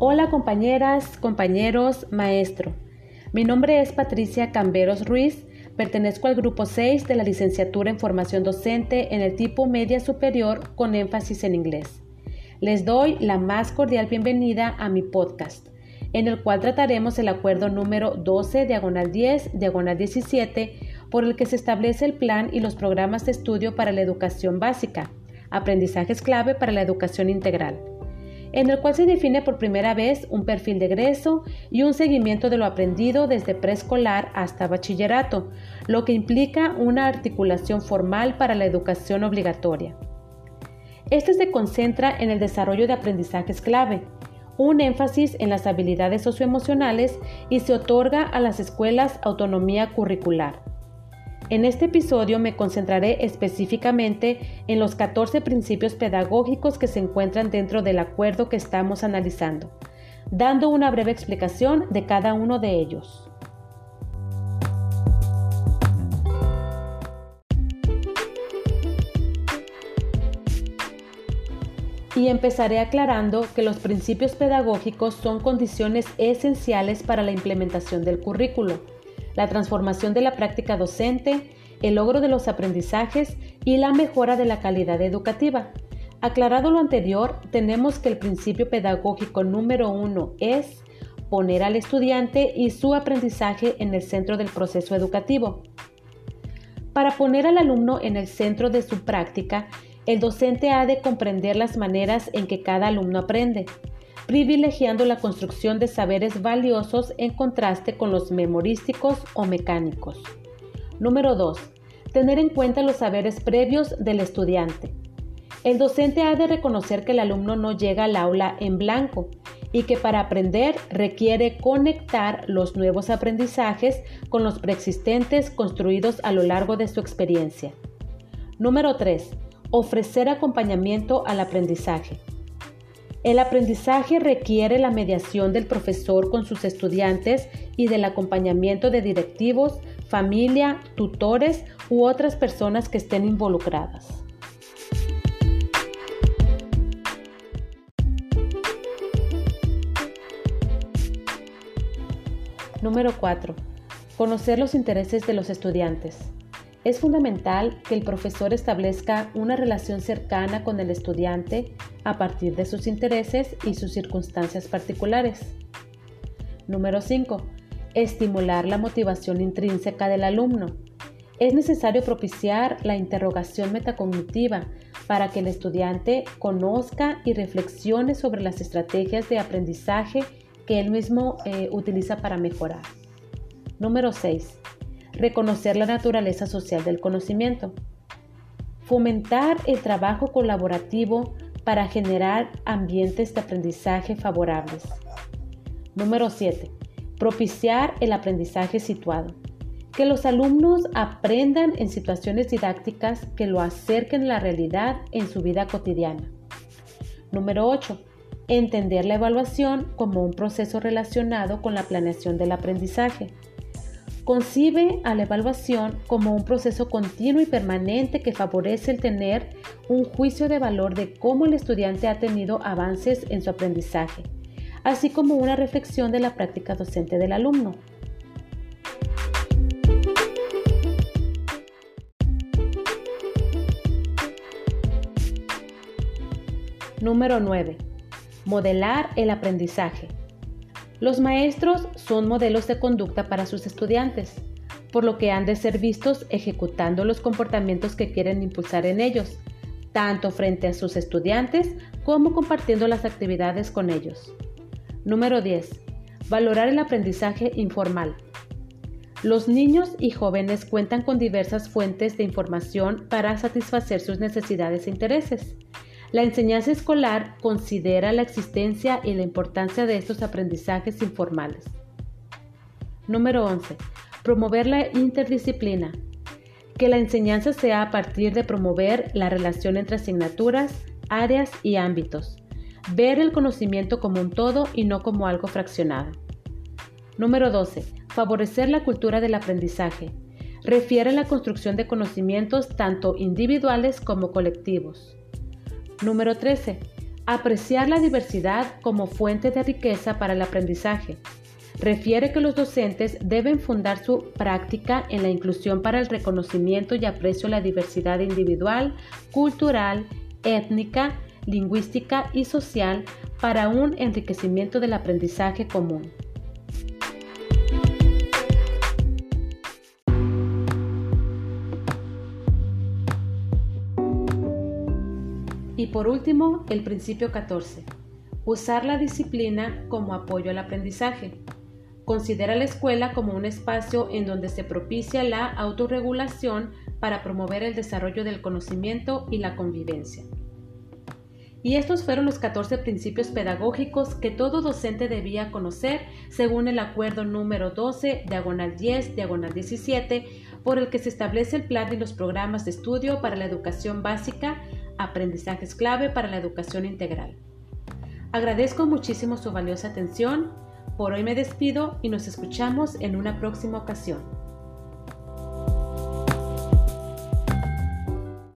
Hola compañeras, compañeros, maestro. Mi nombre es Patricia Camberos Ruiz, pertenezco al grupo 6 de la licenciatura en formación docente en el tipo media superior con énfasis en inglés. Les doy la más cordial bienvenida a mi podcast, en el cual trataremos el acuerdo número 12, diagonal 10, diagonal 17, por el que se establece el plan y los programas de estudio para la educación básica, aprendizajes clave para la educación integral en el cual se define por primera vez un perfil de egreso y un seguimiento de lo aprendido desde preescolar hasta bachillerato, lo que implica una articulación formal para la educación obligatoria. Este se concentra en el desarrollo de aprendizajes clave, un énfasis en las habilidades socioemocionales y se otorga a las escuelas autonomía curricular. En este episodio me concentraré específicamente en los 14 principios pedagógicos que se encuentran dentro del acuerdo que estamos analizando, dando una breve explicación de cada uno de ellos. Y empezaré aclarando que los principios pedagógicos son condiciones esenciales para la implementación del currículo la transformación de la práctica docente, el logro de los aprendizajes y la mejora de la calidad educativa. Aclarado lo anterior, tenemos que el principio pedagógico número uno es poner al estudiante y su aprendizaje en el centro del proceso educativo. Para poner al alumno en el centro de su práctica, el docente ha de comprender las maneras en que cada alumno aprende, privilegiando la construcción de saberes valiosos en contraste con los memorísticos o mecánicos. Número 2. Tener en cuenta los saberes previos del estudiante. El docente ha de reconocer que el alumno no llega al aula en blanco y que para aprender requiere conectar los nuevos aprendizajes con los preexistentes construidos a lo largo de su experiencia. Número 3. Ofrecer acompañamiento al aprendizaje. El aprendizaje requiere la mediación del profesor con sus estudiantes y del acompañamiento de directivos, familia, tutores u otras personas que estén involucradas. Número 4. Conocer los intereses de los estudiantes. Es fundamental que el profesor establezca una relación cercana con el estudiante a partir de sus intereses y sus circunstancias particulares. Número 5. Estimular la motivación intrínseca del alumno. Es necesario propiciar la interrogación metacognitiva para que el estudiante conozca y reflexione sobre las estrategias de aprendizaje que él mismo eh, utiliza para mejorar. Número 6 reconocer la naturaleza social del conocimiento, fomentar el trabajo colaborativo para generar ambientes de aprendizaje favorables. Número 7. Propiciar el aprendizaje situado. Que los alumnos aprendan en situaciones didácticas que lo acerquen a la realidad en su vida cotidiana. Número 8. Entender la evaluación como un proceso relacionado con la planeación del aprendizaje. Concibe a la evaluación como un proceso continuo y permanente que favorece el tener un juicio de valor de cómo el estudiante ha tenido avances en su aprendizaje, así como una reflexión de la práctica docente del alumno. Número 9. Modelar el aprendizaje. Los maestros son modelos de conducta para sus estudiantes, por lo que han de ser vistos ejecutando los comportamientos que quieren impulsar en ellos, tanto frente a sus estudiantes como compartiendo las actividades con ellos. Número 10. Valorar el aprendizaje informal. Los niños y jóvenes cuentan con diversas fuentes de información para satisfacer sus necesidades e intereses. La enseñanza escolar considera la existencia y la importancia de estos aprendizajes informales. Número 11. Promover la interdisciplina. Que la enseñanza sea a partir de promover la relación entre asignaturas, áreas y ámbitos. Ver el conocimiento como un todo y no como algo fraccionado. Número 12. Favorecer la cultura del aprendizaje. Refiere a la construcción de conocimientos tanto individuales como colectivos. Número 13. Apreciar la diversidad como fuente de riqueza para el aprendizaje. Refiere que los docentes deben fundar su práctica en la inclusión para el reconocimiento y aprecio a la diversidad individual, cultural, étnica, lingüística y social para un enriquecimiento del aprendizaje común. Y por último, el principio 14. Usar la disciplina como apoyo al aprendizaje. Considera la escuela como un espacio en donde se propicia la autorregulación para promover el desarrollo del conocimiento y la convivencia. Y estos fueron los 14 principios pedagógicos que todo docente debía conocer según el acuerdo número 12, diagonal 10, diagonal 17, por el que se establece el plan y los programas de estudio para la educación básica aprendizajes clave para la educación integral. Agradezco muchísimo su valiosa atención. Por hoy me despido y nos escuchamos en una próxima ocasión.